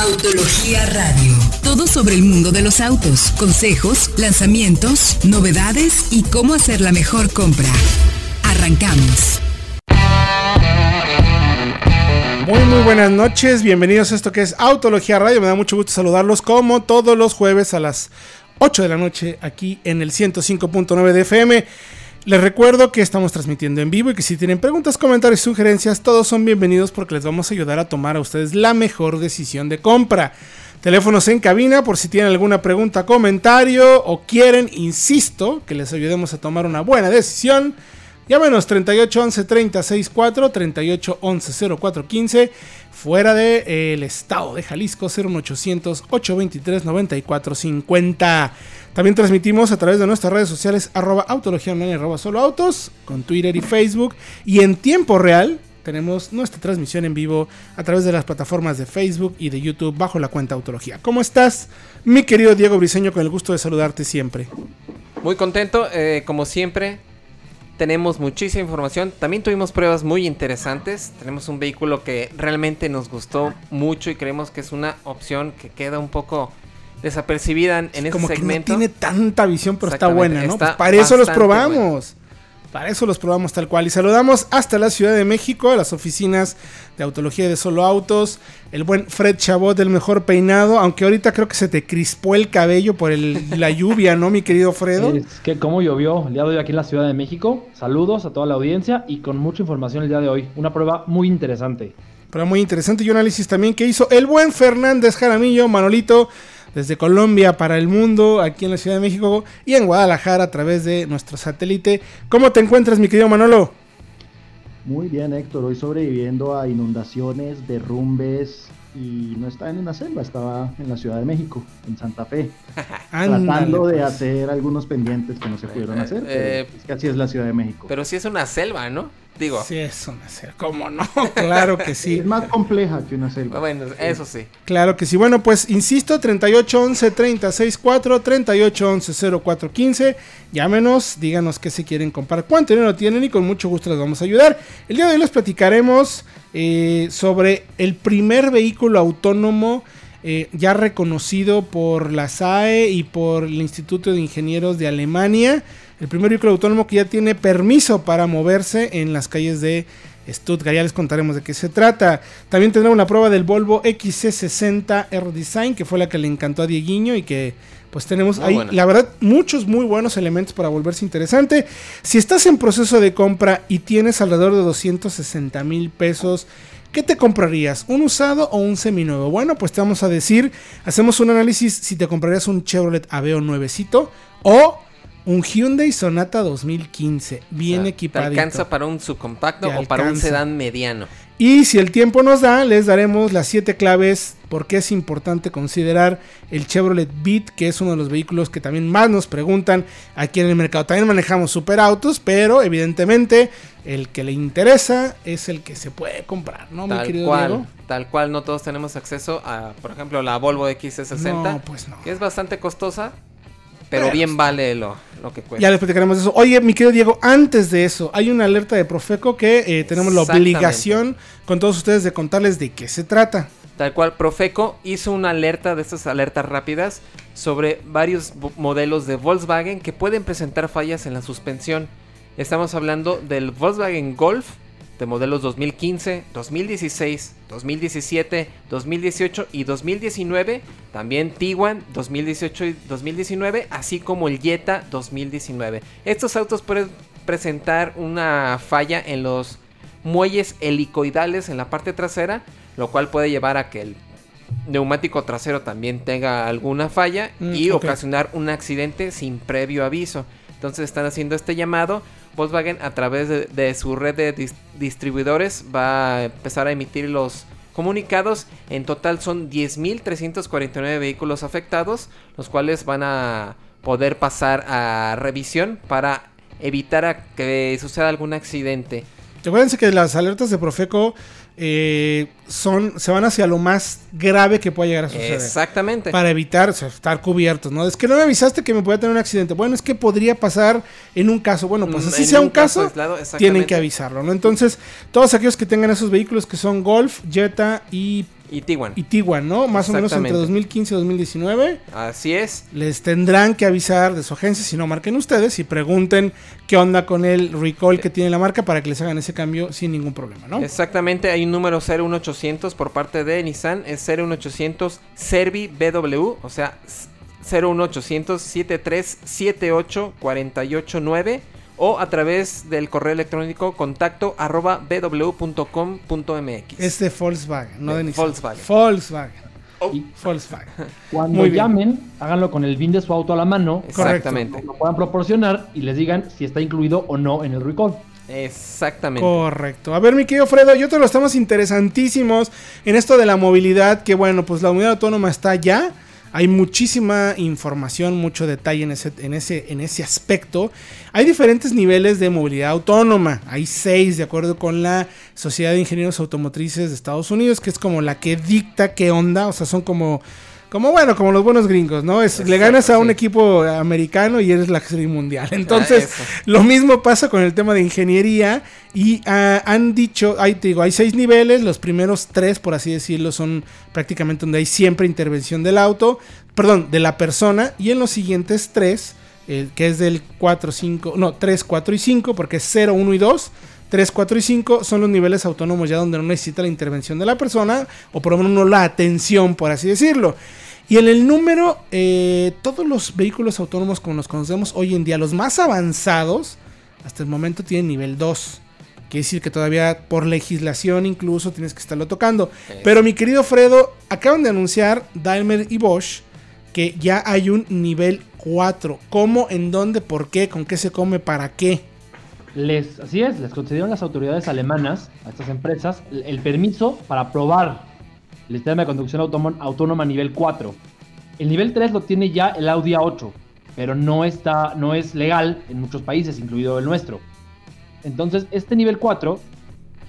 Autología Radio. Todo sobre el mundo de los autos, consejos, lanzamientos, novedades y cómo hacer la mejor compra. Arrancamos. Muy muy buenas noches, bienvenidos a esto que es Autología Radio. Me da mucho gusto saludarlos como todos los jueves a las 8 de la noche aquí en el 105.9 de FM. Les recuerdo que estamos transmitiendo en vivo y que si tienen preguntas, comentarios sugerencias, todos son bienvenidos porque les vamos a ayudar a tomar a ustedes la mejor decisión de compra. Teléfonos en cabina por si tienen alguna pregunta, comentario o quieren, insisto, que les ayudemos a tomar una buena decisión. Llámenos 38 11 30 64 38 11 04 15 fuera del de, eh, estado de Jalisco 01800 823 94 50. También transmitimos a través de nuestras redes sociales arroba autología online solo autos con Twitter y Facebook y en tiempo real tenemos nuestra transmisión en vivo a través de las plataformas de Facebook y de YouTube bajo la cuenta Autología. ¿Cómo estás, mi querido Diego Briseño? Con el gusto de saludarte siempre. Muy contento, eh, como siempre, tenemos muchísima información. También tuvimos pruebas muy interesantes. Tenemos un vehículo que realmente nos gustó mucho y creemos que es una opción que queda un poco desapercibida en, ese Como segmento. Que no tiene tanta visión, pero está buena, ¿no? Pues para eso los probamos. Para eso los probamos tal cual. Y saludamos hasta la Ciudad de México, a las oficinas de autología de solo autos. El buen Fred Chabot, del mejor peinado. Aunque ahorita creo que se te crispó el cabello por la lluvia, ¿no, mi querido Fredo? Es que cómo llovió el día de hoy aquí en la Ciudad de México. Saludos a toda la audiencia y con mucha información el día de hoy. Una prueba muy interesante. Prueba muy interesante y un análisis también que hizo el buen Fernández Jaramillo, Manolito desde Colombia para el mundo, aquí en la Ciudad de México y en Guadalajara a través de nuestro satélite. ¿Cómo te encuentras, mi querido Manolo? Muy bien, Héctor. Hoy sobreviviendo a inundaciones, derrumbes y no estaba en una selva, estaba en la Ciudad de México, en Santa Fe, tratando de pues. hacer algunos pendientes que no se pudieron eh, hacer. Eh, es que así es la Ciudad de México. Pero sí es una selva, ¿no? Digo. Sí, es una selva. ¿Cómo no? Claro que sí. es más compleja que una selva. Bueno, eso sí. Claro que sí. Bueno, pues insisto, 3811 364 3811 0415. Llámenos, díganos qué se quieren comprar, cuánto dinero tienen y con mucho gusto les vamos a ayudar. El día de hoy les platicaremos eh, sobre el primer vehículo autónomo. Eh, ya reconocido por la SAE y por el Instituto de Ingenieros de Alemania el primer vehículo autónomo que ya tiene permiso para moverse en las calles de Stuttgart. Ya les contaremos de qué se trata. También tendremos la prueba del Volvo XC60 R Design, que fue la que le encantó a Dieguiño y que pues tenemos ahí, la verdad, muchos muy buenos elementos para volverse interesante. Si estás en proceso de compra y tienes alrededor de 260 mil pesos, ¿qué te comprarías? ¿Un usado o un seminuevo? Bueno, pues te vamos a decir, hacemos un análisis si te comprarías un Chevrolet Aveo nuevecito o un Hyundai Sonata 2015, bien equipado. alcanza para un subcompacto o para un sedán mediano. Y si el tiempo nos da, les daremos las siete claves porque es importante considerar el Chevrolet Beat, que es uno de los vehículos que también más nos preguntan aquí en el mercado. También manejamos superautos, pero evidentemente el que le interesa es el que se puede comprar, ¿no, tal mi querido cual, Tal cual, no todos tenemos acceso a, por ejemplo, la Volvo XC60, pues que es bastante costosa, pero bien vale lo, que cuesta. Ya les platicaremos eso. Oye, mi querido Diego, antes de eso, hay una alerta de Profeco que eh, tenemos la obligación con todos ustedes de contarles de qué se trata. Tal cual, Profeco hizo una alerta de estas alertas rápidas sobre varios modelos de Volkswagen que pueden presentar fallas en la suspensión. Estamos hablando del Volkswagen Golf, de modelos 2015, 2016, 2017, 2018 y 2019, también Tiguan 2018 y 2019, así como el Jetta 2019. Estos autos pueden presentar una falla en los muelles helicoidales en la parte trasera, lo cual puede llevar a que el neumático trasero también tenga alguna falla mm, y ocasionar un accidente sin previo aviso. Entonces están haciendo este llamado Volkswagen a través de, su red de distribuidores va a empezar a emitir los comunicados. En total son 10.349 vehículos afectados, los cuales van a poder pasar a revisión para evitar que suceda algún accidente. Recuerden que las alertas de Profeco eh, son, se van hacia lo más grave que pueda llegar a suceder. Exactamente. Para evitar estar cubiertos, ¿no? Es que no me avisaste que me podía tener un accidente. Bueno, es que podría pasar en un caso. Bueno, pues así sea un, caso, tienen que avisarlo, ¿no? Entonces, todos aquellos que tengan esos vehículos que son Golf, Jetta y y Tiguan. Y Tiguan, ¿no? Más o menos entre 2015 y 2019. Así es. Les tendrán que avisar de su agencia, si no marquen ustedes y pregunten qué onda con el recall que tiene la marca para que les hagan ese cambio sin ningún problema, ¿no? Exactamente, hay un número 01800 por parte de Nissan, es 01800 Servi BW, o sea, 01800 7378 489 o a través del correo electrónico contacto arroba bw.com.mx. Es de Volkswagen, no de, Nissan. Volkswagen. Volkswagen. Oh. Volkswagen. Cuando llamen, háganlo con el BIN de su auto a la mano. Exactamente. Lo puedan proporcionar y les digan si está incluido o no en el recall. Exactamente. Correcto. A ver, mi querido Fredo, yo te lo estamos interesantísimos en esto de la movilidad, que bueno, pues la unidad autónoma está ya hay muchísima información, mucho detalle en ese, en, ese, en ese aspecto. Hay diferentes niveles de movilidad autónoma. Hay seis, de acuerdo con la Sociedad de Ingenieros Automotrices de Estados Unidos, que es como la que dicta qué onda. O sea, son como como bueno, como los buenos gringos, ¿no? Es, le ganas a un equipo americano y eres la serie mundial. Entonces, lo mismo pasa con el tema de ingeniería. Y ah, han dicho, hay, te digo, hay seis niveles. Los primeros tres, por así decirlo, son prácticamente donde hay siempre intervención del auto, perdón, de la persona. Y en los siguientes tres, eh, que es del 4, 5, no, 3, 4 y 5, porque es 0, 1 y 2. 3, 4 y 5 son los niveles autónomos ya donde no necesita la intervención de la persona o por lo menos no la atención, por así decirlo. Y en el número, eh, todos los vehículos autónomos como los conocemos hoy en día, los más avanzados, hasta el momento tienen nivel 2. Quiere decir que todavía por legislación incluso tienes que estarlo tocando. Pero mi querido Fredo, acaban de anunciar Daimler y Bosch que ya hay un nivel 4. ¿Cómo, en dónde, por qué, con qué se come, para qué? Les, así es, les concedieron las autoridades alemanas a estas empresas el permiso para probar el sistema de conducción autónoma nivel 4. El nivel 3 lo tiene ya el Audi A8, pero no, está, no es legal en muchos países, incluido el nuestro. Entonces, este nivel 4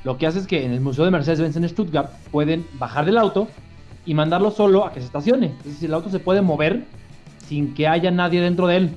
lo que hace es que en el Museo de Mercedes-Benz en Stuttgart pueden bajar del auto y mandarlo solo a que se estacione. Es decir, el auto se puede mover sin que haya nadie dentro de él.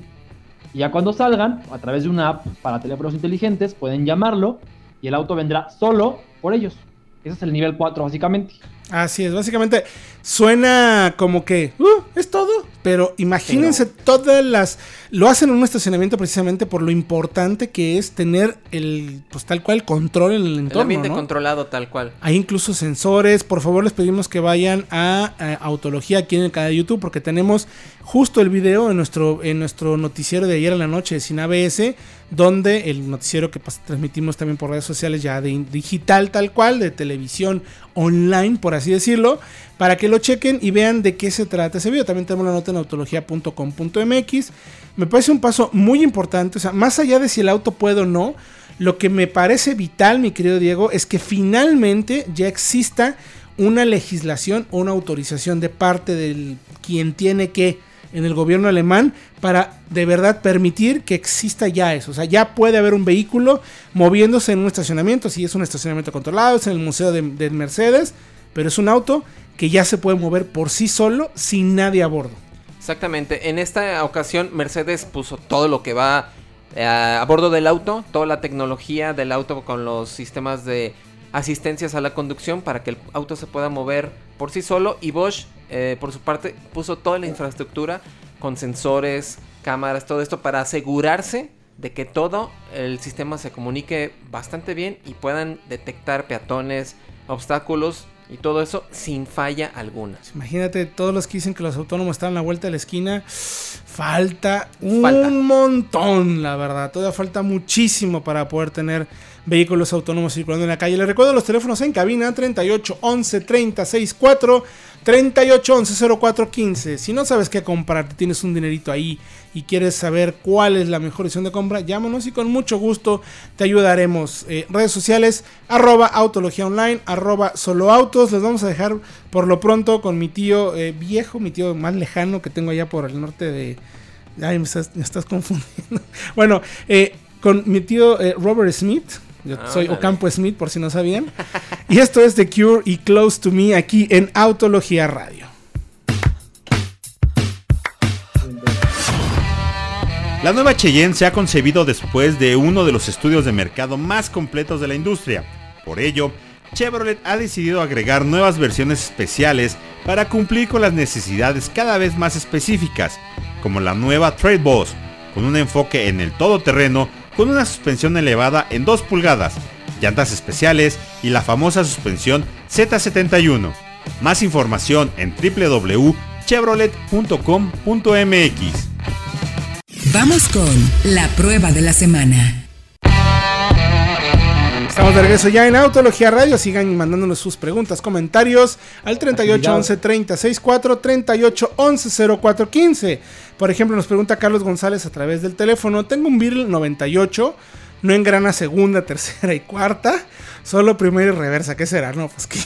Y ya cuando salgan, a través de una app para teléfonos inteligentes, pueden llamarlo y el auto vendrá solo por ellos. Ese es el nivel 4 básicamente. Así es, básicamente suena como que uh, es todo, pero imagínense todas las lo hacen en un estacionamiento precisamente por lo importante que es tener el pues tal cual control en el entorno, el ambiente controlado tal cual. Hay incluso sensores, por favor les pedimos que vayan a, Autología aquí en el canal de YouTube porque tenemos justo el video en nuestro en nuestro noticiero de ayer en la noche de Sin ABS donde el noticiero que transmitimos también por redes sociales ya de digital tal cual, de televisión online, por así decirlo, para que lo chequen y vean de qué se trata ese video. También tenemos la nota en autología.com.mx. Me parece un paso muy importante, o sea, más allá de si el auto puede o no, lo que me parece vital, mi querido Diego, es que finalmente ya exista una legislación o una autorización de parte del quien tiene que en el gobierno alemán para de verdad permitir que exista ya eso. O sea, ya puede haber un vehículo moviéndose en un estacionamiento, si es un estacionamiento controlado, es en el museo de, Mercedes, pero es un auto que ya se puede mover por sí solo sin nadie a bordo. Exactamente, en esta ocasión Mercedes puso todo lo que va eh, a bordo del auto, toda la tecnología del auto con los sistemas de asistencias a la conducción para que el auto se pueda mover por sí solo y Bosch eh, por su parte, puso toda la infraestructura con sensores, cámaras, todo esto para asegurarse de que todo el sistema se comunique bastante bien y puedan detectar peatones, obstáculos y todo eso sin falla alguna. Imagínate todos los que dicen que los autónomos están a la vuelta de la esquina. Falta un montón, la verdad. Todavía falta muchísimo para poder tener vehículos autónomos circulando en la calle. Les recuerdo los teléfonos en cabina 38 11 30 64 3811-0415. Si no sabes qué comprar, tienes un dinerito ahí y quieres saber cuál es la mejor opción de compra, llámanos y con mucho gusto te ayudaremos. Eh, redes sociales, arroba autología online, arroba solo autos. Les vamos a dejar por lo pronto con mi tío eh, viejo, mi tío más lejano que tengo allá por el norte de... Ay, me estás, confundiendo. bueno, eh, con mi tío Robert Smith yo ah, soy Ocampo Smith, por si no sabían. y esto es The Cure y Close to Me aquí en Autología Radio. La nueva Cheyenne se ha concebido después de uno de los estudios de mercado más completos de la industria. Por ello, Chevrolet ha decidido agregar nuevas versiones especiales para cumplir con las necesidades cada vez más específicas, como la nueva Trade Boss, con un enfoque en el todoterreno con una suspensión elevada en 2 pulgadas, llantas especiales y la famosa suspensión Z71. Más información en www.chevrolet.com.mx. Vamos con la prueba de la semana. Estamos de regreso ya en Autología Radio. Sigan mandándonos sus preguntas, comentarios al 3811 3064 3811 0415. Por ejemplo, nos pregunta Carlos González a través del teléfono. Tengo un Beetle 98, no engrana segunda, tercera y cuarta, solo primera y reversa. ¿Qué será? No, pues que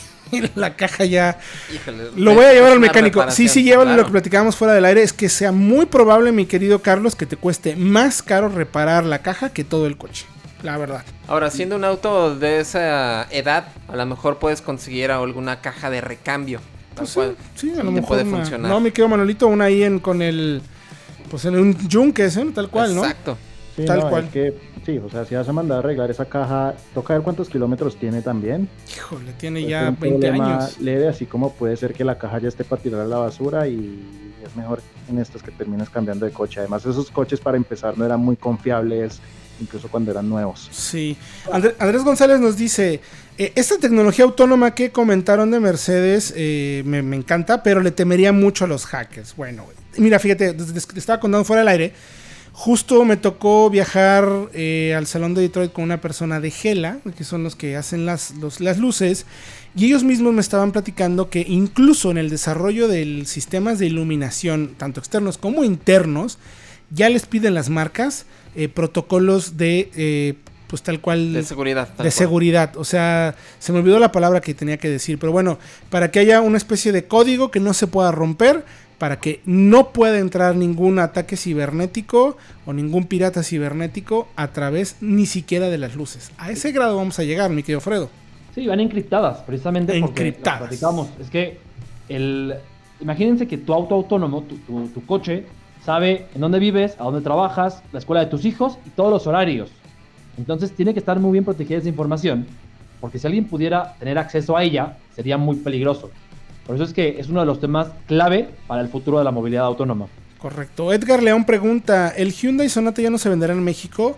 la caja ya. Híjole, Lo voy a llevar al mecánico. Sí, sí, llévalo lo que platicábamos fuera del aire. Es que sea muy probable, mi querido Carlos, que te cueste más caro reparar la caja que todo el coche. La verdad. Ahora, siendo un auto de esa edad, a lo mejor puedes conseguir alguna caja de recambio. Tal Pues sí, cual. sí, a lo mejor. puede una- funcionar. No, mi querido Manolito, una ahí en, con el. Pues en un yunque, ¿eh? tal cual, ¿no? Exacto. Sí, Tal no, cual. es que, sí, o sea, si vas a mandar a arreglar esa caja, toca ver cuántos kilómetros tiene también. Híjole, tiene ya un 20 problema años. leve, así como puede ser que la caja ya esté para tirar a la basura y es mejor en estos que termines cambiando de coche. Además, esos coches para empezar no eran muy confiables, incluso cuando eran nuevos. Sí. André- Andrés González nos dice: eh, Esta tecnología autónoma que comentaron de Mercedes eh, me, encanta, pero le temería mucho a los hackers. Bueno, mira, fíjate, te estaba contando fuera del aire. Justo me tocó viajar eh, al salón de Detroit con una persona de Gela, que son los que hacen las, las luces, y ellos mismos me estaban platicando que incluso en el desarrollo de sistemas de iluminación, tanto externos como internos, ya les piden las marcas eh, protocolos de, eh, pues tal cual, De seguridad. tal de cual. seguridad. O sea, se me olvidó la palabra que tenía que decir, pero bueno, para que haya una especie de código que no se pueda romper, para que no pueda entrar ningún ataque cibernético o ningún pirata cibernético a través ni siquiera de las luces. A ese grado vamos a llegar, mi querido Fredo. Sí, van encriptadas, precisamente porque Encriptadas. platicamos. Es que el imagínense que tu auto autónomo, tu, tu- tu coche, sabe en dónde vives, a dónde trabajas, la escuela de tus hijos y todos los horarios. Entonces tiene que estar muy bien protegida esa información, porque si alguien pudiera tener acceso a ella, sería muy peligroso. Por eso es que es uno de los temas clave para el futuro de la movilidad autónoma. Correcto. Edgar León pregunta, ¿el Hyundai Sonata ya no se venderá en México?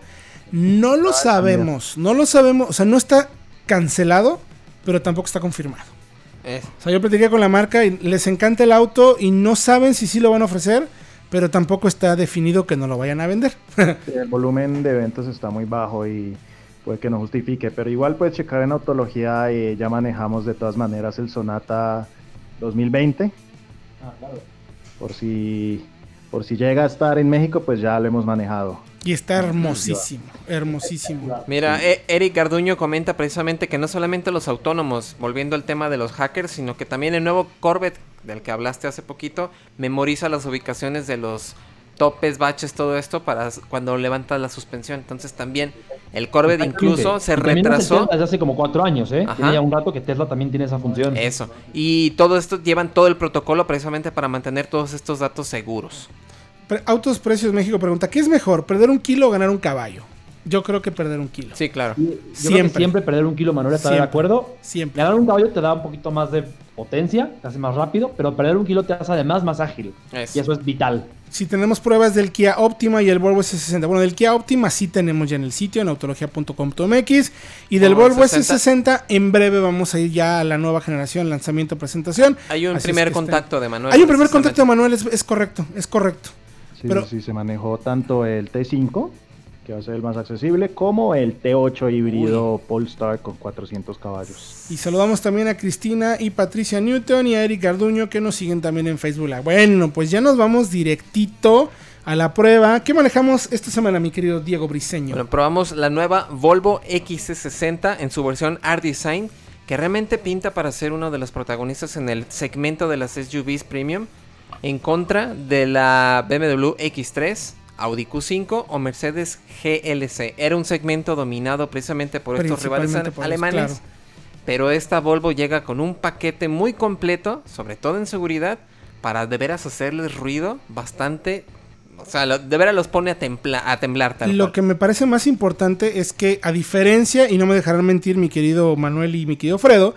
No lo sabemos, no lo sabemos, o sea, no está cancelado, pero tampoco está confirmado. Es- O sea, yo platiqué con la marca y les encanta el auto y no saben si sí lo van a ofrecer, pero tampoco está definido que no lo vayan a vender. El volumen de ventas está muy bajo y puede que no justifique, pero igual puedes checar en Autología, eh, ya manejamos de todas maneras el Sonata 2020, por si, por si llega a estar en México, pues ya lo hemos manejado. y está hermosísimo, hermosísimo. Mira, E- Eric Garduño comenta precisamente que no solamente los autónomos, volviendo al tema de los hackers, sino que también el nuevo Corvette del que hablaste hace poquito, memoriza las ubicaciones de los topes, baches, todo esto para cuando levantas la suspensión. Entonces también el Corvette incluso se retrasó. Desde hace como cuatro años, ¿eh? Ajá. Tiene ya un rato que Tesla también tiene esa función. Eso. Y todo esto llevan todo el protocolo precisamente para mantener todos estos datos seguros. Pre- Autos Precios México pregunta, ¿qué es mejor, perder un kilo o ganar un caballo? Yo creo que perder un kilo. Sí, claro. Yo creo que Siempre. siempre perder un kilo, Manuel, ¿estás de acuerdo? Siempre. Ganar un caballo te da un poquito más de potencia, te hace más rápido, pero perder un kilo te hace además más ágil. Es. Y eso es vital. Si tenemos pruebas del Kia Optima y el Volvo S60. Bueno, del Kia Optima sí tenemos ya en el sitio, en autologia.com.mx. Y del Volvo Volvo S60. S60, en breve vamos a ir ya a la nueva generación, lanzamiento, presentación. Hay un Así es primer estén- contacto de Manuel. Hay un primer contacto de Manuel, es, es correcto, es correcto. Sí, Pero- sí, se manejó tanto el T5, que va a ser el más accesible, como el T8 híbrido Polestar con 400 caballos. Y saludamos también a Cristina y Patricia Newton y a Eric Garduño que nos siguen también en Facebook Live. Bueno, pues ya nos vamos directito a la prueba. ¿Qué manejamos esta semana, mi querido Diego Briseño? Bueno, probamos la nueva Volvo XC60 en su versión R-Design, que realmente pinta para ser uno de los protagonistas en el segmento de las SUVs premium, en contra de la BMW X3, Audi Q5 o Mercedes GLC. Era un segmento dominado precisamente por estos rivales por alemanes. claro. Pero esta Volvo llega con un paquete muy completo, sobre todo en seguridad, para de veras hacerles ruido bastante, O sea, de veras los pone a, a temblar. Lo que me parece más importante es que, a diferencia, y no me dejarán mentir mi querido Manuel y mi querido Fredo,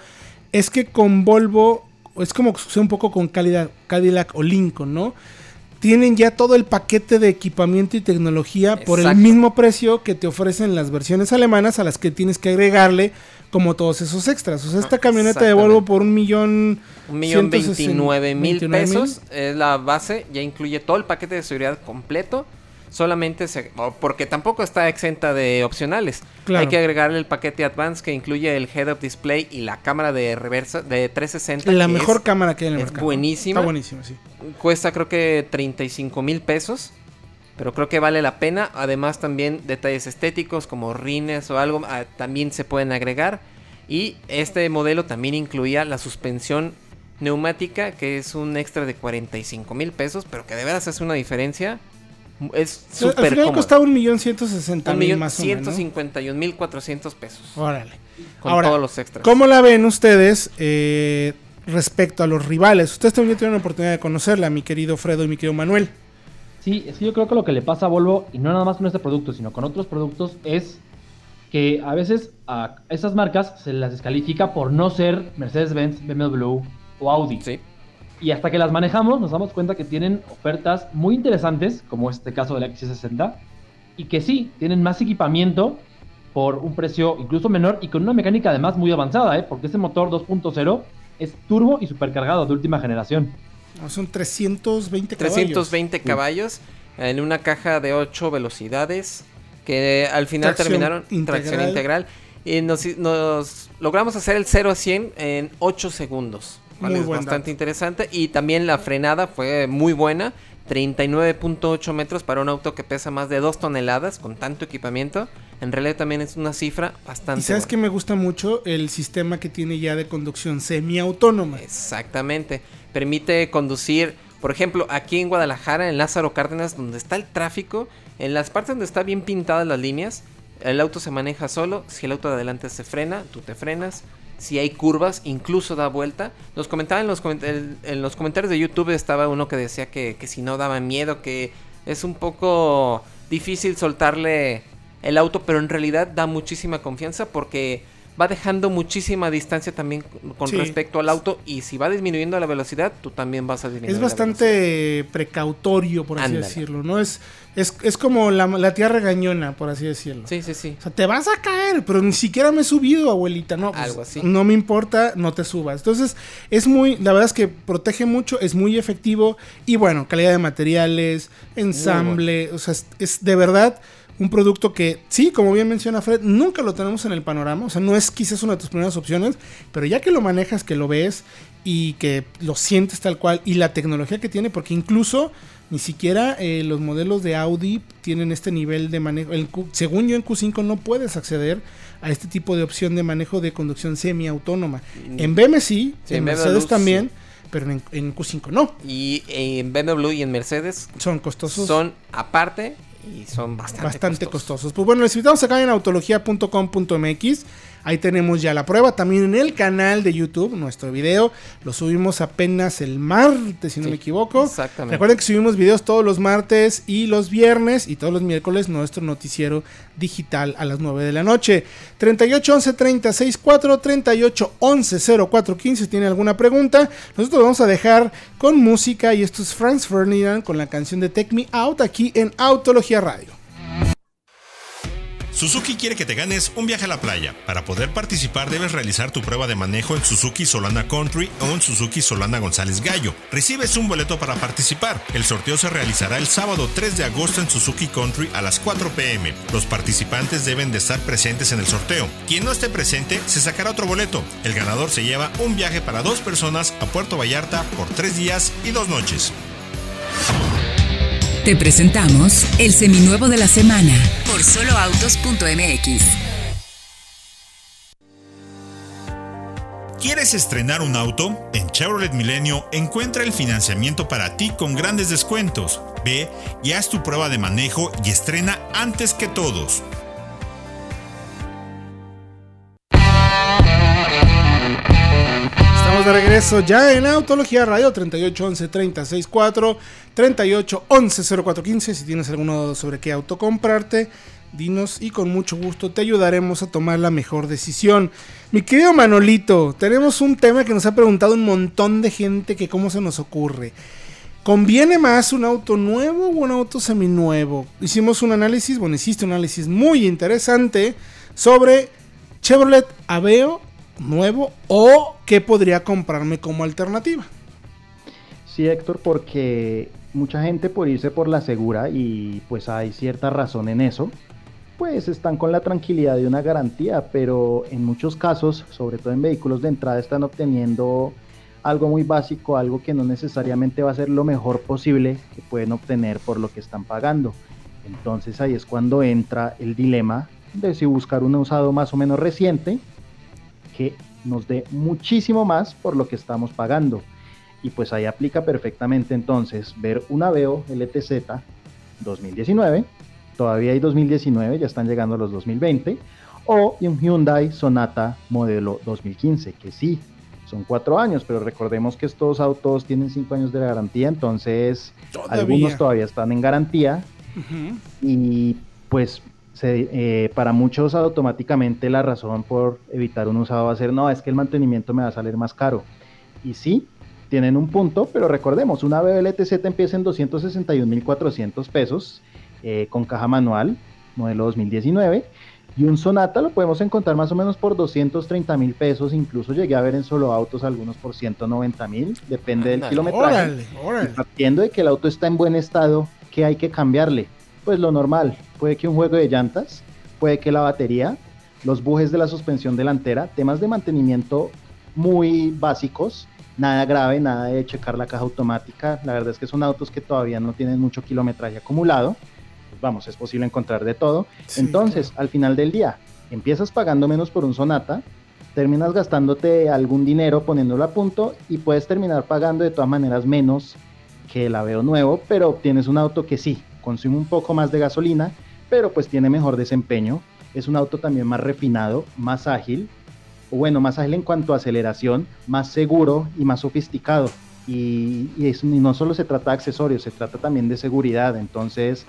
es que con Volvo es como sucede un poco con Cadillac, Cadillac o Lincoln, ¿no? Tienen ya todo el paquete de equipamiento y tecnología por el mismo precio que te ofrecen las versiones alemanas a las que tienes que agregarle como todos esos extras. O sea, esta camioneta de Volvo por un millón... Un millón veintinueve mil. pesos es la base, ya incluye todo el paquete de seguridad completo solamente se, porque tampoco está exenta de opcionales. Hay que agregarle el paquete Advance que incluye el head-up display y la cámara de reversa de 360. La mejor cámara que hay en el es Buenísima. Está buenísima, sí. Cuesta creo que 35 mil pesos. Pero creo que vale la pena. Además también detalles estéticos como rines o algo ah, también se pueden agregar. Y este modelo también incluía la suspensión neumática que es un extra de 45 mil pesos. Pero que de veras hace una diferencia es súper Al final costaba un millón ciento sesenta mil más ciento cincuenta y un mil cuatrocientos pesos. Órale. Con Ahora, todos los extras. ¿Cómo la ven ustedes eh, respecto a los rivales? Ustedes también tienen la oportunidad de conocerla, mi querido Fredo y mi querido Manuel. Sí, es que yo creo que lo que le pasa a Volvo, y no nada más con este producto, sino con otros productos, es que a veces a esas marcas se las descalifica por no ser Mercedes-Benz, BMW o Audi. Sí. Y hasta que las manejamos nos damos cuenta que tienen ofertas muy interesantes, como este caso de la X60, y que sí, tienen más equipamiento por un precio incluso menor y con una mecánica además muy avanzada, ¿eh? porque ese motor 2.0 es turbo y supercargado de última generación. son 320 caballos. 320 caballos en una caja de 8 velocidades que al final terminaron en tracción integral y nos, nos, logramos hacer el 0 a 100 en 8 segundos es bastante interesante. Y también la frenada fue muy buena. 39.8 metros para un auto que pesa más de 2 toneladas con tanto equipamiento. En realidad también es una cifra bastante. Y sabes que me gusta mucho el sistema que tiene ya de conducción semiautónoma. Exactamente. Permite conducir, por ejemplo, aquí en Guadalajara, en Lázaro Cárdenas, donde está el tráfico, en las partes donde está bien pintadas las líneas, el auto se maneja solo. Si el auto de adelante se frena, tú te frenas si hay curvas, incluso da vuelta. Nos comentaba en los, en los comentarios de YouTube estaba uno que decía que, que, si no daba miedo, que es un poco difícil soltarle el auto, pero en realidad da muchísima confianza porque va dejando muchísima distancia también con respecto al auto y si va disminuyendo la velocidad, tú también vas a disminuir. Es bastante precautorio, por así decirlo, ¿no? Es, es, como la, tía regañona, por así decirlo. Sí, sí, sí. O sea, te vas a caer, pero ni siquiera me he subido, abuelita, ¿no? Pues, Algo así. No me importa, no te subas. Entonces, es muy, la verdad es que protege mucho, es muy efectivo y bueno, calidad de materiales, ensamble, o sea, es de verdad un producto que, sí, como bien menciona Fred, nunca lo tenemos en el panorama. O sea, no es quizás una de tus primeras opciones, pero ya que lo manejas, que lo ves y que lo sientes tal cual, y la tecnología que tiene, porque incluso ni siquiera eh, los modelos de Audi tienen este nivel de manejo. El según yo, en Q5 no puedes acceder a este tipo de opción de manejo de conducción semiautónoma. Mm. En BMW sí, en, Mercedes también. Pero en, en, Q5 no. Y en BMW y en Mercedes son costosos. Son aparte y son bastante, bastante costosos. Pues bueno, les invitamos acá en autología.com.mx. Ahí tenemos ya la prueba. También en el canal de YouTube, nuestro video. Lo subimos apenas el martes, si no me equivoco. Exactamente. Recuerden que subimos videos todos los martes y los viernes y todos los miércoles nuestro noticiero digital a las 9 de la noche. 38 11 36 4 38 11 04 15. Si tiene alguna pregunta, nosotros vamos a dejar con música. Y esto es Franz Ferdinand con la canción de Take Me Out aquí en Autología Radio. Suzuki quiere que te ganes un viaje a la playa. Para poder participar debes realizar tu prueba de manejo en Suzuki Solana Country o en Suzuki Solana González Gallo. Recibes un boleto para participar. El sorteo se realizará el sábado 3 de agosto en Suzuki Country a las 4 pm. Los participantes deben de estar presentes en el sorteo. Quien no esté presente se sacará otro boleto. El ganador se lleva un viaje para dos personas a Puerto Vallarta por tres días y dos noches. Te presentamos el seminuevo de la semana por soloautos.mx. ¿Quieres estrenar un auto? En Chevrolet Milenio encuentra el financiamiento para ti con grandes descuentos. Ve y haz tu prueba de manejo y estrena antes que todos. De regreso ya en Autología Radio 3811 364 3811 0415. Si tienes alguno sobre qué auto comprarte, dinos y con mucho gusto te ayudaremos a tomar la mejor decisión. Mi querido Manolito, tenemos un tema que nos ha preguntado un montón de gente que cómo se nos ocurre. ¿Conviene más un auto nuevo o un auto seminuevo? Hicimos un análisis, bueno, hiciste un análisis muy interesante sobre Chevrolet Aveo nuevo o qué podría comprarme como alternativa. Sí, Héctor, porque mucha gente por irse por la segura y pues hay cierta razón en eso, pues están con la tranquilidad de una garantía, pero en muchos casos, sobre todo en vehículos de entrada, están obteniendo algo muy básico, algo que no necesariamente va a ser lo mejor posible que pueden obtener por lo que están pagando. Entonces ahí es cuando entra el dilema de si buscar un usado más o menos reciente que nos dé muchísimo más por lo que estamos pagando. Y pues ahí aplica perfectamente entonces ver un Aveo LTZ 2019, todavía hay 2019, ya están llegando los 2020, o un Hyundai Sonata modelo 2015, que sí, son cuatro años, pero recordemos que estos autos tienen cinco años de garantía, entonces algunos todavía están en garantía. Y pues eh, para muchos automáticamente la razón por evitar un usado va a ser, no, es que el mantenimiento me va a salir más caro. Y sí, tienen un punto, pero recordemos, una BLTZ empieza en 261.400 pesos eh, con caja manual, modelo 2019. Y un Sonata lo podemos encontrar más o menos por 230 mil pesos, incluso llegué a ver en solo autos algunos por 190 mil, depende del kilometraje. Partiendo de que el auto está en buen estado, ¿qué hay que cambiarle? Pues lo normal, puede que un juego de llantas, puede que la batería, los bujes de la suspensión delantera, temas de mantenimiento muy básicos, nada grave, nada de checar la caja automática, la verdad es que son autos que todavía no tienen mucho kilometraje acumulado, pues vamos, es posible encontrar de todo. Entonces, al final del día, empiezas pagando menos por un Sonata, terminas gastándote algún dinero poniéndolo a punto y puedes terminar pagando de todas maneras menos que el Aveo nuevo, pero obtienes un auto que sí, consume un poco más de gasolina, pero pues tiene mejor desempeño. Es un auto también más refinado, más ágil, o bueno, más ágil en cuanto a aceleración, más seguro y más sofisticado. Y, no solo se trata de accesorios, se trata también de seguridad. Entonces,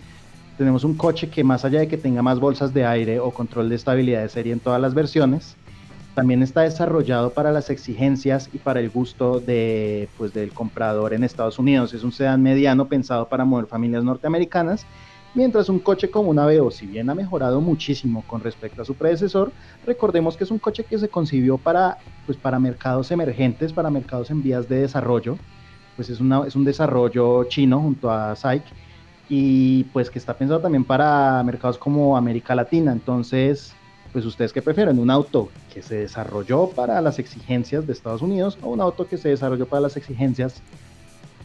tenemos un coche que más allá de que tenga más bolsas de aire o control de estabilidad de serie en todas las versiones, también está desarrollado para las exigencias y para el gusto de, pues, del comprador en Estados Unidos. Es un sedán mediano pensado para mover familias norteamericanas, mientras un coche como un Aveo, si bien ha mejorado muchísimo con respecto a su predecesor, recordemos que es un coche que se concibió para, pues, para mercados emergentes, para mercados en vías de desarrollo, pues es, una, es un desarrollo chino junto a SAIC y pues que está pensado también para mercados como América Latina, entonces pues ustedes qué prefieren, un auto que se desarrolló para las exigencias de Estados Unidos o un auto que se desarrolló para las exigencias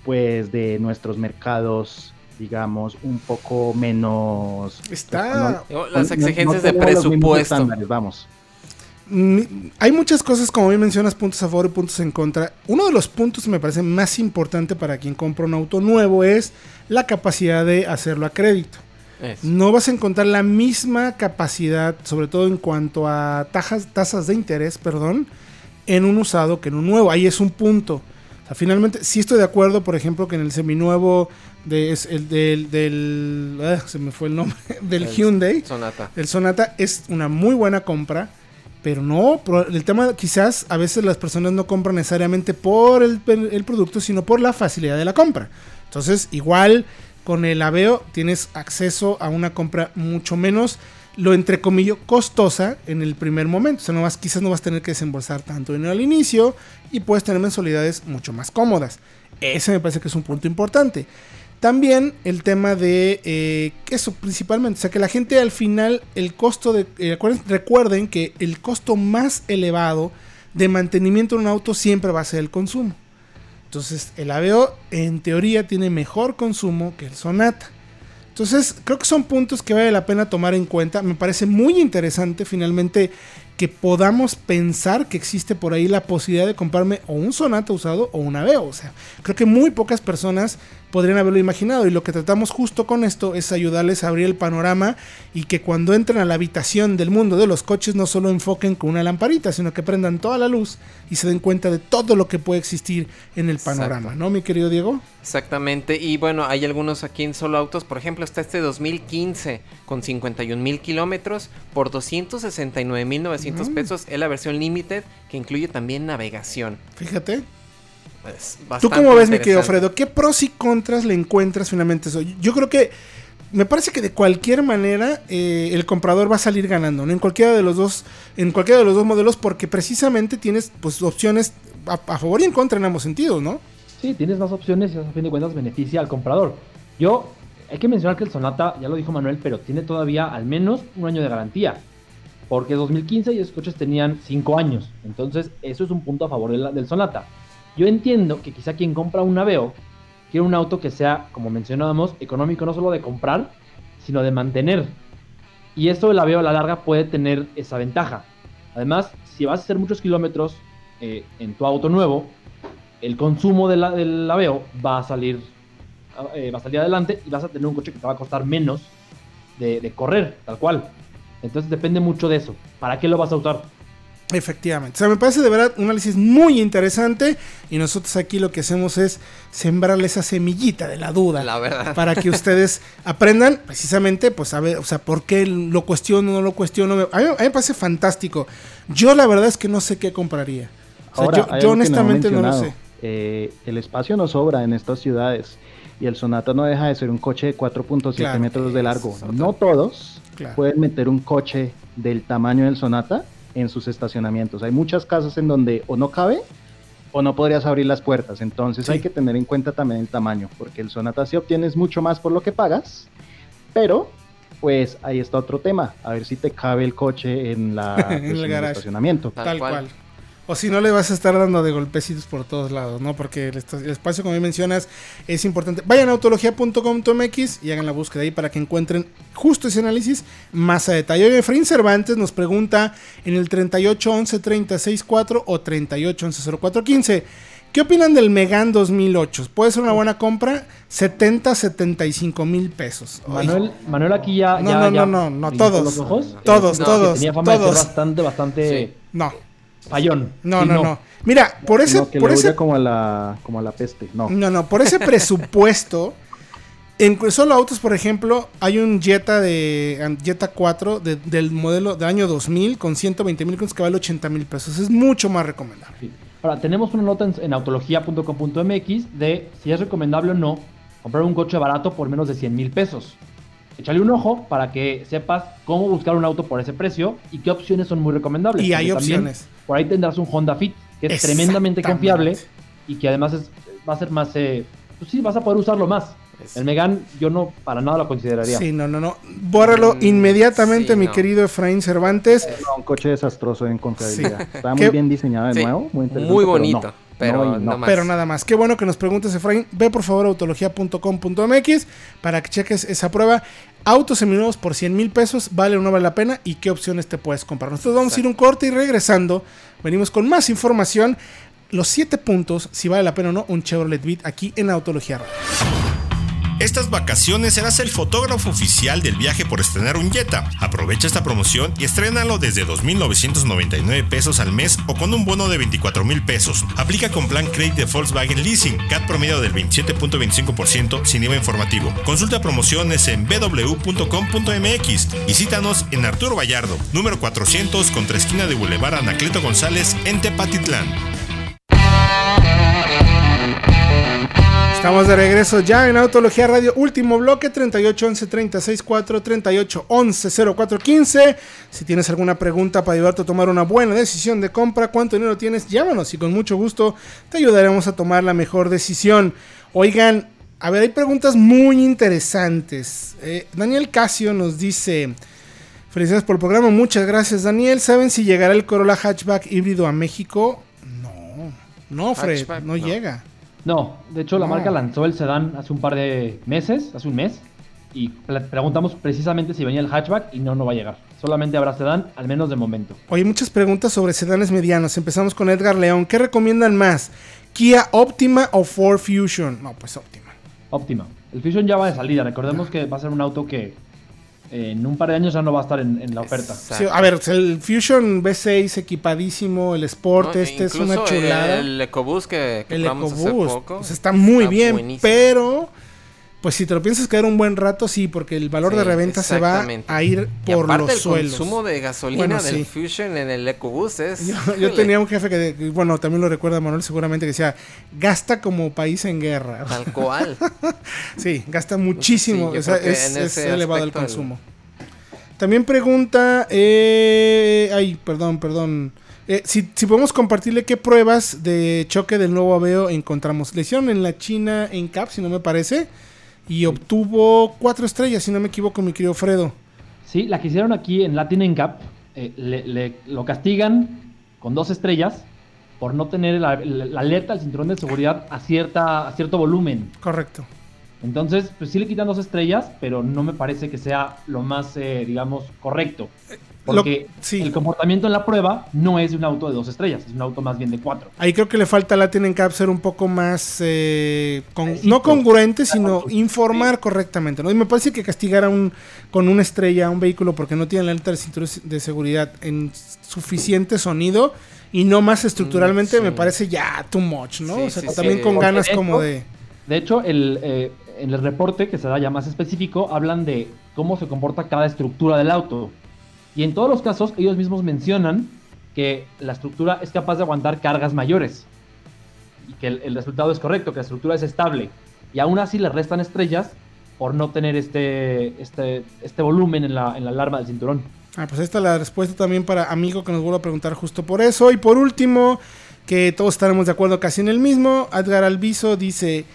pues de nuestros mercados digamos un poco menos está pues, las exigencias de presupuesto vamos hay muchas cosas, como bien mencionas, puntos a favor y puntos en contra. Uno de los puntos que me parece más importante para quien compra un auto nuevo es la capacidad de hacerlo a crédito. No vas a encontrar la misma capacidad, sobre todo en cuanto a tasas de interés, perdón, en un usado que en un nuevo. Ahí es un punto. O sea, finalmente, sí estoy de acuerdo, por ejemplo, que en el seminuevo de, es el del, ah, se me fue el nombre, del Hyundai. Sonata. El Sonata es una muy buena compra. Pero no, el tema quizás a veces las personas no compran necesariamente por el, el producto, sino por la facilidad de la compra. Entonces, igual con el Aveo tienes acceso a una compra mucho menos, lo entre comillas, costosa en el primer momento. O sea, no vas, quizás no vas a tener que desembolsar tanto dinero al inicio y puedes tener mensualidades mucho más cómodas. Ese me parece que es un punto importante. También el tema de eh, eso principalmente, o sea que la gente al final el costo de eh, recuerden que el costo más elevado de mantenimiento de un auto siempre va a ser el consumo. Entonces, el Aveo en teoría tiene mejor consumo que el Sonata. Entonces, creo que son puntos que vale la pena tomar en cuenta. Me parece muy interesante finalmente que podamos pensar que existe por ahí la posibilidad de comprarme o un Sonata usado o un Aveo. O sea, creo que muy pocas personas podrían haberlo imaginado. Y lo que tratamos justo con esto es ayudarles a abrir el panorama y que cuando entren a la habitación del mundo de los coches no solo enfoquen con una lamparita, sino que prendan toda la luz y se den cuenta de todo lo que puede existir en el panorama, ¿no, mi querido Diego? Exactamente, y bueno, hay algunos aquí en solo autos, por ejemplo, está este 2015 con 51 mil kilómetros por 269 mil 900 mm. pesos, es la versión limited que incluye también navegación. Fíjate. ¿Tú cómo ves, mi querido Fredo? ¿Qué pros y contras le encuentras finalmente eso? Yo creo que me parece que de cualquier manera eh, el comprador va a salir ganando, ¿no? En cualquiera de los dos, en cualquiera de los dos modelos, porque precisamente tienes pues opciones a, favor y en contra en ambos sentidos, ¿no? Sí, tienes más opciones y a fin de cuentas beneficia al comprador. Yo, hay que mencionar que el Sonata, ya lo dijo Manuel, pero tiene todavía al menos un año de garantía. Porque 2015 y esos coches tenían 5 años. Entonces, eso es un punto a favor del Sonata. Yo entiendo que quizá quien compra un Aveo quiere un auto que sea, como mencionábamos, económico no solo de comprar, sino de mantener. Y esto del Aveo a la larga puede tener esa ventaja. Además, si vas a hacer muchos kilómetros eh, en tu auto nuevo, el consumo del Aveo va a salir eh, va a salir adelante y vas a tener un coche que te va a costar menos de, de correr, tal cual. Entonces depende mucho de eso. ¿Para qué lo vas a usar? Efectivamente. O sea, me parece de verdad un análisis muy interesante y nosotros aquí lo que hacemos es sembrarle esa semillita de la duda. La verdad. Para que ustedes aprendan precisamente, pues a ver, o sea, por qué lo cuestiono, no lo cuestiono. A mí, me parece fantástico. Yo la verdad es que no sé qué compraría. yo, honestamente no, lo sé. Eh, el espacio no sobra en estas ciudades y el Sonata no deja de ser un coche de 4.7 metros de largo. No todos pueden meter un coche del tamaño del Sonata en sus estacionamientos. Hay muchas casas en donde o no cabe o no podrías abrir las puertas. Entonces hay que tener en cuenta también el tamaño, porque el Sonata sí obtienes mucho más por lo que pagas, pero pues ahí está otro tema, a ver si te cabe el coche en, la, el, pues, estacionamiento. Tal, cual. O si no le vas a estar dando de golpecitos por todos lados, ¿no? Porque el, espacio, como mencionas, es importante. Vayan a autología.com.mx y hagan la búsqueda ahí para que encuentren justo ese análisis más a detalle. Oye, Efraín Cervantes nos pregunta en el 3811-364 o 3811-0415. ¿Qué opinan del Megan 2008? ¿Puede ser una buena compra? 70, 75 mil pesos. Manuel, Manuel aquí ya... No, no, no, no, no, todos. Todos, todos. Tenía fama todos. de ser bastante, bastante... No. Fallón. No, no, no, Mira, por ese. por ese como a la, como a la peste. No. No, no, por ese presupuesto. En solo autos, por ejemplo, hay un Jetta de Jetta 4 del modelo de año 2000 con 120 mil que vale 80 mil pesos. Es mucho más recomendable. Ahora, tenemos una nota en, en autología.com.mx de si es recomendable o no comprar un coche barato por menos de 100 mil pesos échale un ojo para que sepas cómo buscar un auto por ese precio y qué opciones son muy recomendables. Y hay opciones. Por ahí tendrás un Honda Fit, que es tremendamente confiable y que además va a ser más... Eh, pues sí, vas a poder usarlo más. El Megan yo no para nada lo consideraría. Sí, no, no, no. Bórralo mm, inmediatamente, mi querido Efraín Cervantes. un coche desastroso en confiabilidad. Está muy bien diseñado de nuevo, muy Muy bonito. Pero, pero nada más. Qué bueno que nos preguntes, Efraín. Ve por favor a autología.com.mx para que cheques esa prueba. Autos seminuevos por 100 mil pesos, ¿vale o no vale la pena? ¿Y qué opciones te puedes comprar? Nosotros vamos a ir un corte y regresando, venimos con más información. Los 7 puntos, si vale la pena o no, un Chevrolet Beat aquí en Autología Radio. Estas vacaciones serás el fotógrafo oficial del viaje por estrenar un Jetta. Aprovecha esta promoción y estrénalo desde 2.999 pesos al mes o con un bono de 24.000 pesos. Aplica con plan Credit de Volkswagen Leasing, CAT promedio del 27.25% sin IVA informativo. Consulta promociones en www.com.mx. Visítanos en Arturo Vallardo, número 400 contra esquina de Boulevard Anacleto González en Tepatitlán. Estamos de regreso ya en Autología Radio, último bloque 3811 364 3811 0415. Si tienes alguna pregunta para ayudarte a tomar una buena decisión de compra, cuánto dinero tienes, llámanos y con mucho gusto te ayudaremos a tomar la mejor decisión. Oigan, a ver, hay preguntas muy interesantes. Eh, Daniel Casio nos dice, felicidades por el programa, muchas gracias Daniel. ¿Saben si llegará el Corolla Hatchback híbrido a México? No, no Fred, no llega. No, de hecho la marca lanzó el sedán hace un par de meses, hace un mes, y preguntamos precisamente si venía el hatchback y no, no va a llegar. Solamente habrá sedán, al menos de momento. Oye, muchas preguntas sobre sedanes medianos. Empezamos con Edgar León. ¿Qué recomiendan más? ¿Kia Optima o Ford Fusion? No, pues Optima. Optima. El Fusion ya va de salida. Recordemos que va a ser un auto que en un par de años ya no va a estar en, la oferta. a ver, el Fusion V6 equipadísimo, el Sport, este es una chulada. El EcoBoost que, el EcoBoost pues está muy bien, pero pues si te lo piensas quedar un buen rato, sí, porque el valor de reventa se va a ir por y los el consumo de gasolina del Fusion en el EcoBoost es... Yo, tenía un jefe que, bueno, también lo recuerda Manuel seguramente, que decía, gasta como país en guerra. Tal cual. sí, gasta muchísimo, es, elevado el consumo. También pregunta, eh, ay, perdón, perdón. Eh, si, podemos compartirle qué pruebas de choque del nuevo Aveo encontramos. Le hicieron en la China en CAP, si no me parece y obtuvo cuatro estrellas, si no me equivoco, mi querido Fredo. Sí, la que hicieron aquí en Latin NCAP, eh, le, lo castigan con dos estrellas por no tener la, alerta del cinturón de seguridad a, cierta, a cierto volumen. Correcto. Entonces, pues sí le quitan dos estrellas, pero no me parece que sea lo más, eh, digamos, correcto. Porque el comportamiento en la prueba no es de un auto de dos estrellas, es un auto más bien de cuatro. Ahí creo que le falta a Latin Cap ser un poco más, eh, no congruente, sino informar correctamente. ¿no? Y me parece que castigar a un, con una estrella a un vehículo porque no tiene la alta de cinturón de seguridad en suficiente sonido y no más estructuralmente, mm, me parece ya too much, ¿no? o sea, también con ganas como de... De hecho, el, eh, en el reporte, que será ya más específico, hablan de cómo se comporta cada estructura del auto. Y en todos los casos, ellos mismos mencionan que la estructura es capaz de aguantar cargas mayores. Y que el, resultado es correcto, que la estructura es estable. Y aún así le restan estrellas por no tener este, este, este volumen en la, en la alarma del cinturón. Ah, pues esta es la respuesta también para amigo que nos vuelve a preguntar justo por eso. Y por último, que todos estaremos de acuerdo casi en el mismo, Edgar Alviso dice,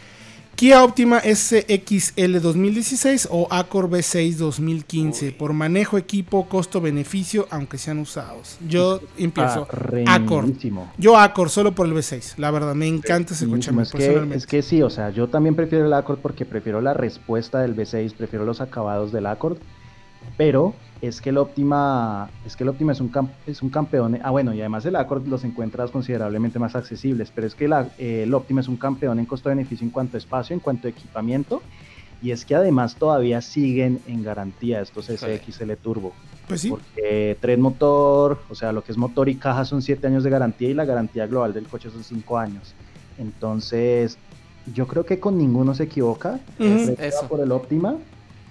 Kia Optima SXL 2016 o Accord V6 2015 por manejo, equipo, costo, beneficio, aunque sean usados. Yo empiezo. Accord. Yo Accord solo por el V6. La verdad, me encanta ese coche. Es que, es que sí, o sea, yo también prefiero el Accord porque prefiero la respuesta del V6, prefiero los acabados del Accord. Pero es que el Optima es que el Optima es un, es un campeón. Ah, bueno, y además el Accord los encuentras considerablemente más accesibles, pero es que la, eh, el Optima es un campeón en costo-beneficio en cuanto a espacio, en cuanto a equipamiento, y es que además todavía siguen en garantía estos SXL Turbo. Pues sí. Porque tren motor, o sea, lo que es motor y caja son 7 años de garantía y la garantía global del coche son 5 años. Entonces, yo creo que con ninguno se equivoca. por el Optima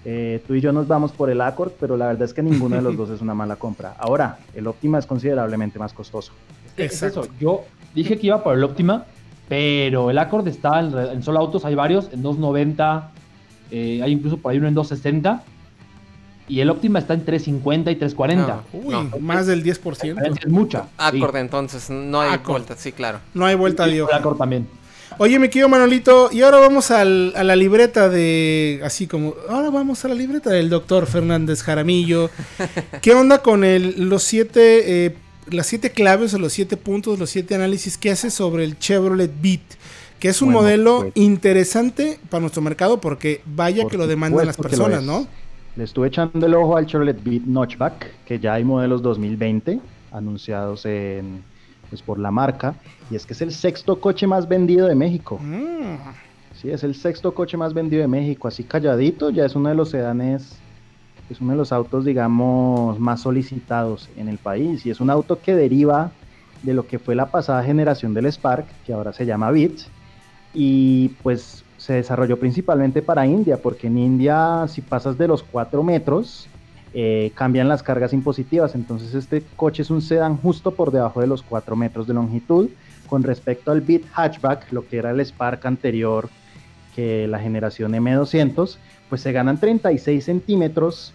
eh, tú y yo nos vamos por el Accord, pero la verdad es que ninguno de los dos es una mala compra. Ahora, el Optima es considerablemente más costoso. Es eso. Yo dije que iba por el Optima, pero el Accord está en, solo autos, hay varios, en 290, eh, hay incluso por ahí uno en 260. Y el Optima está en 350 y 340. uy, más del 10%. Es mucha. Accord, entonces, no hay vuelta, sí, claro. No hay vuelta, Dios. Accord también. Oye, mi querido Manolito, y ahora vamos a la libreta de. Así como. Ahora vamos a la libreta del doctor Fernández Jaramillo. ¿Qué onda con el, los siete. Eh, las siete claves o los siete puntos, los siete análisis que hace sobre el Chevrolet Beat? Que es un modelo pues. interesante para nuestro mercado porque vaya que lo demandan las personas, ¿no? Le estuve echando el ojo al Chevrolet Beat Notchback, que ya hay modelos 2020 anunciados en pues, por la marca, y es que es el sexto coche más vendido de México. Mm. Sí, es el sexto coche más vendido de México, así calladito, ya es uno de los sedanes, es uno de los autos, digamos, más solicitados en el país, y es un auto que deriva de lo que fue la pasada generación del Spark, que ahora se llama Beat, y pues se desarrolló principalmente para India, porque en India si pasas de los 4 metros, eh, cambian las cargas impositivas. Entonces este coche es un sedán justo por debajo de los 4 metros de longitud. Con respecto al Beat Hatchback, lo que era el Spark anterior que la generación M200, pues se ganan 36 centímetros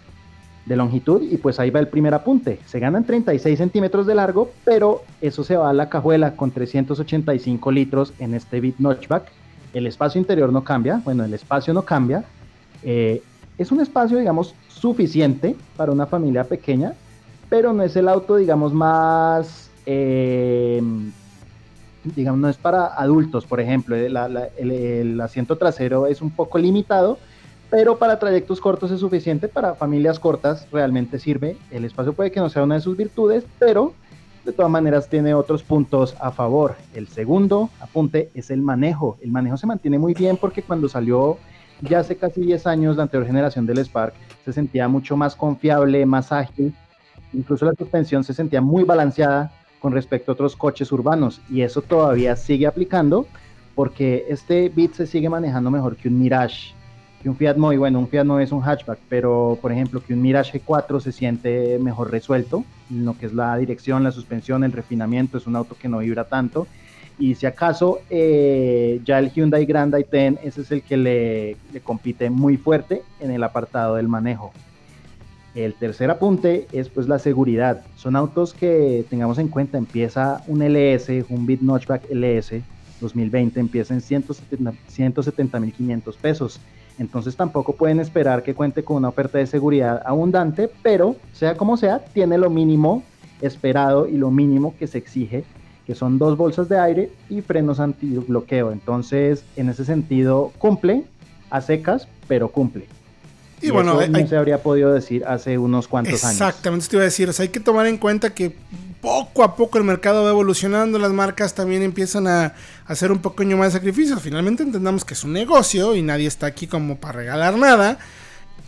de longitud y pues ahí va el primer apunte. Se ganan 36 centímetros de largo, pero eso se va a la cajuela con 385 litros en este Beat Notchback. El espacio interior no cambia, bueno, el espacio no cambia. Eh, es un espacio, digamos, suficiente para una familia pequeña, pero no es el auto, digamos, más, eh, digamos, no es para adultos, por ejemplo, el, asiento trasero es un poco limitado, pero para trayectos cortos es suficiente, para familias cortas realmente sirve, el espacio puede que no sea una de sus virtudes, pero de todas maneras tiene otros puntos a favor. El segundo apunte es el manejo, el manejo se mantiene muy bien porque cuando salió ya hace casi 10 años la anterior generación del Spark se sentía mucho más confiable, más ágil, incluso la suspensión se sentía muy balanceada con respecto a otros coches urbanos. Y eso todavía sigue aplicando porque este Beat se sigue manejando mejor que un Mirage, que un Fiat Mobi, bueno, un Fiat Mobi es un hatchback, pero por ejemplo que un Mirage G4 se siente mejor resuelto, en lo que es la dirección, la suspensión, el refinamiento, es un auto que no vibra tanto y si acaso eh, ya el Hyundai Grand i10 ese es el que le, compite muy fuerte en el apartado del manejo. El tercer apunte es pues la seguridad. Son autos que tengamos en cuenta, empieza un LS, un Bit Notchback LS 2020, empieza en 170.500 pesos. Entonces tampoco pueden esperar que cuente con una oferta de seguridad abundante, pero sea como sea, tiene lo mínimo esperado y lo mínimo que se exige que son dos bolsas de aire y frenos antibloqueo. Entonces, en ese sentido, cumple a secas, pero cumple. Y, bueno, no se habría podido decir hace unos cuantos años. Exactamente, te iba a decir. O sea, hay que tomar en cuenta que poco a poco el mercado va evolucionando, las marcas también empiezan a, hacer un pequeño más de sacrificio. Finalmente entendamos que es un negocio y nadie está aquí como para regalar nada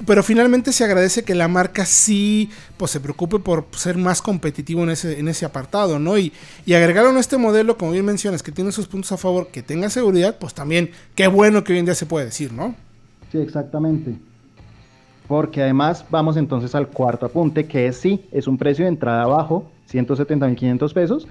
pero finalmente se agradece que la marca sí pues se preocupe por ser más competitivo en ese, en ese apartado, ¿no? Y, y agregaron este modelo, como bien mencionas, que tiene sus puntos a favor, que tenga seguridad, pues también qué bueno que hoy en día se puede decir, ¿no? Sí, exactamente. Porque además vamos entonces al cuarto apunte, que es sí, es un precio de entrada bajo, 170.500 pesos,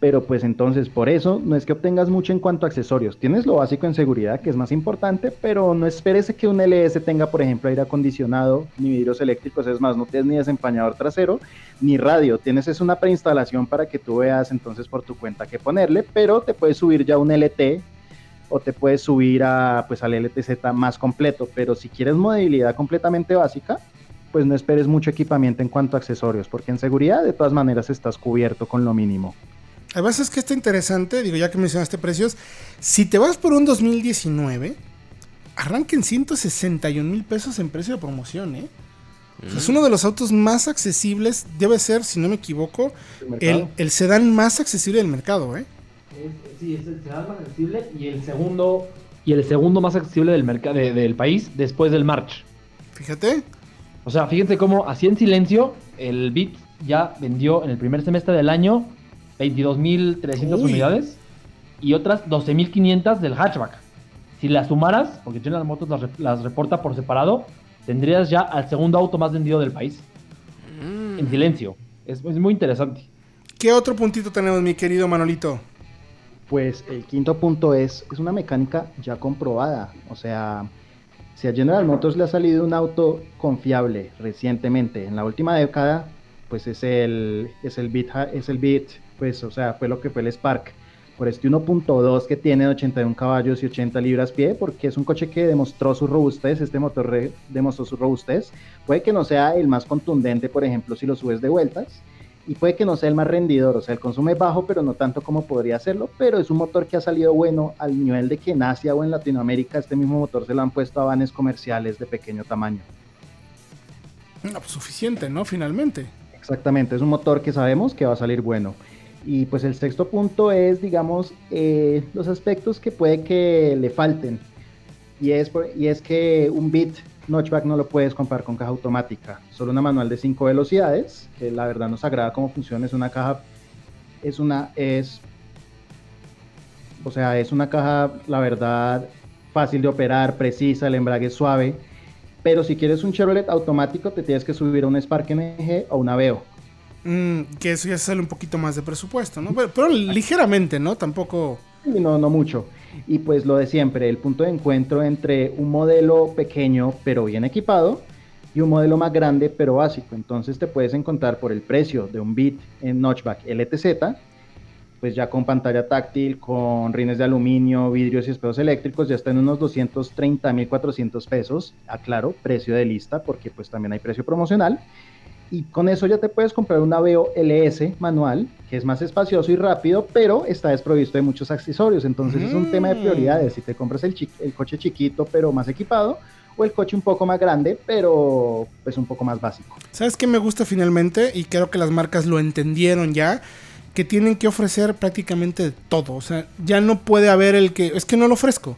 pero pues entonces por eso no es que obtengas mucho en cuanto a accesorios. Tienes lo básico en seguridad, que es más importante, pero no esperes que un LS tenga, por ejemplo, aire acondicionado, ni vidrios eléctricos, es más, no tienes ni desempañador trasero, ni radio. Tienes es una preinstalación para que tú veas entonces por tu cuenta qué ponerle, pero te puedes subir ya un LT o te puedes subir a pues al LTZ más completo, pero si quieres movilidad completamente básica, pues no esperes mucho equipamiento en cuanto a accesorios, porque en seguridad de todas maneras estás cubierto con lo mínimo. Además es que está interesante, digo, ya que mencionaste precios, si te vas por un 2019, arranquen 161 mil pesos en precio de promoción, ¿eh? es uno de los autos más accesibles, debe ser, si no me equivoco, el, el, sedán más accesible del mercado, ¿eh? sí, es el sedán más accesible y el segundo y el segundo más accesible del mercado del país después del March. Fíjate. O sea, fíjense cómo así en silencio el Beat ya vendió en el primer semestre del año 22.300 unidades y otras 12.500 del hatchback. Si las sumaras, porque General Motors las, las, reporta por separado, tendrías ya al segundo auto más vendido del país. Mm. En silencio. Es, es, muy interesante. ¿Qué otro puntito tenemos, mi querido Manolito? Pues el quinto punto es, es una mecánica ya comprobada. O sea, si a General Motors le ha salido un auto confiable recientemente, en la última década, pues es el, es el Beat, es el Beat pues, o sea, fue lo que fue el Spark. Por este 1.2 que tiene 81 caballos y 80 libras pie, porque es un coche que demostró su robustez, este motor demostró su robustez. Puede que no sea el más contundente, por ejemplo, si lo subes de vueltas, y puede que no sea el más rendidor, o sea, el consumo es bajo, pero no tanto como podría serlo, pero es un motor que ha salido bueno al nivel de que en Asia o en Latinoamérica este mismo motor se lo han puesto a vanes comerciales de pequeño tamaño. No, pues suficiente, ¿no? Finalmente. Exactamente, es un motor que sabemos que va a salir bueno. Y pues el sexto punto es, digamos, eh, los aspectos que puede que le falten. Y es, y es que un bit notchback no lo puedes comprar con caja automática. Solo una manual de 5 velocidades, que la verdad nos agrada cómo funciona. Es una caja, es una, es, o sea, es una caja, la verdad, fácil de operar, precisa, el embrague es suave. Pero si quieres un Chevrolet automático, te tienes que subir a un Spark MG o un Aveo Mm, que eso ya sale un poquito más de presupuesto. Pero, ligeramente, ¿no? Tampoco... No, no mucho. Y pues lo de siempre, el punto de encuentro entre un modelo pequeño pero bien equipado y un modelo más grande pero básico. Entonces te puedes encontrar por el precio de un Beat en Notchback LTZ, pues ya con pantalla táctil, con rines de aluminio, vidrios y espejos eléctricos, ya está en unos 230.400 pesos. Aclaro, precio de lista porque pues también hay precio promocional y con eso ya te puedes comprar un Aveo LS manual, que es más espacioso y rápido, pero está desprovisto de muchos accesorios. Entonces es un tema de mm. prioridades. Si te compras el, el, coche chiquito, pero más equipado, o el coche un poco más grande, pero pues un poco más básico. ¿Sabes qué me gusta finalmente? Y creo que las marcas lo entendieron ya. Que tienen que ofrecer prácticamente todo. O sea, ya no puede haber el que. Es que no lo ofrezco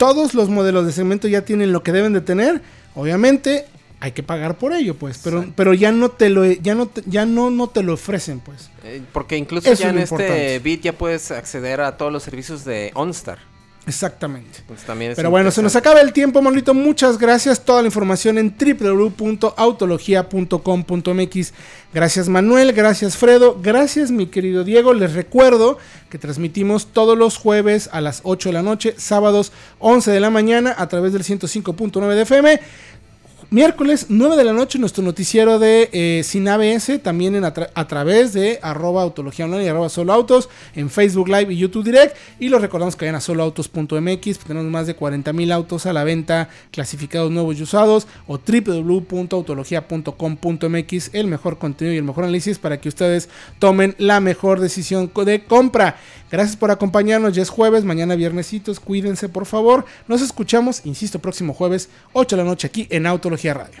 todos los modelos de segmento ya tienen lo que deben de tener, obviamente hay que pagar por ello, pues, pero, pero ya no te lo ya no ya no, no te lo ofrecen, pues. Eh, porque incluso ya en este bit ya puedes acceder a todos los servicios de OnStar. Exactamente. Pues Pero bueno, se nos acaba el tiempo, Manolito. Muchas gracias. Toda la información en www.autologia.com.mx. Gracias, Manuel. Gracias, Fredo. Gracias, mi querido Diego. Les recuerdo que transmitimos todos los jueves a las 8 de la noche, sábados 11 de la mañana a través del 105.9 de FM. Miércoles 9 de la noche nuestro noticiero de eh, Sin ABS, también en a, través de arroba autología online y arroba solo autos, en Facebook Live y YouTube Direct. Y los recordamos que vayan a soloautos.mx, tenemos más de 40 mil autos a la venta, clasificados nuevos y usados, o www.autologia.com.mx, el mejor contenido y el mejor análisis para que ustedes tomen la mejor decisión de compra. Gracias por acompañarnos, ya es jueves, mañana viernesitos, cuídense por favor. Nos escuchamos, insisto, próximo jueves, 8 de la noche aquí en Autología Radio.